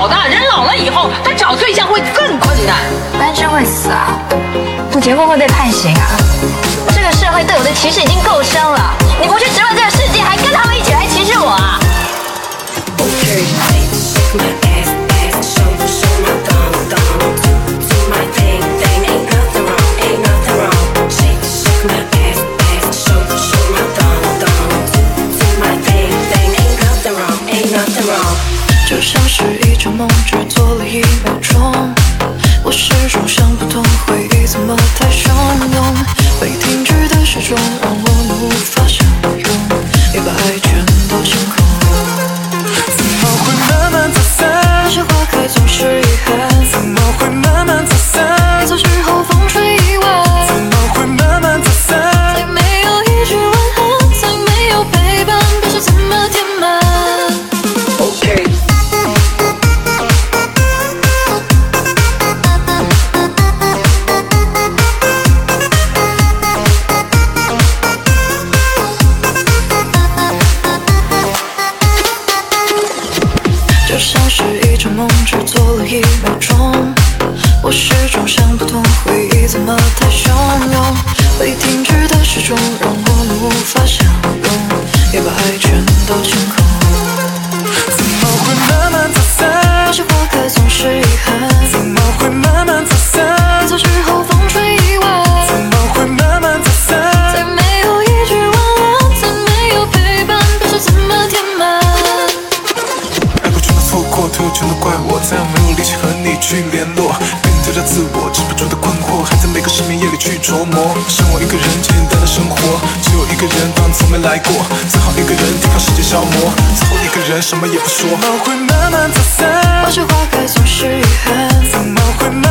好的，人老了以后，他找对象会更困难。单身会死啊，不结婚会被判刑啊。这个社会对我的歧视已经够深了，你不去直问这个世界，还跟他梦，只做了一秒钟。我始终想不通，回忆怎么太汹涌？被停止的时钟像是一场梦，只做了一秒钟。我始终想不过全都错过，退后全都怪我，再也没有力气和你去联络。跟你对着自我，止不住的困惑，还在每个失眠夜里去琢磨。剩我一个人简单的生活，只有一个人当从没来过，最好一个人抵抗世界消磨，最后一个人什么也不说。怎么会慢慢走散花开总是遗憾。怎么会慢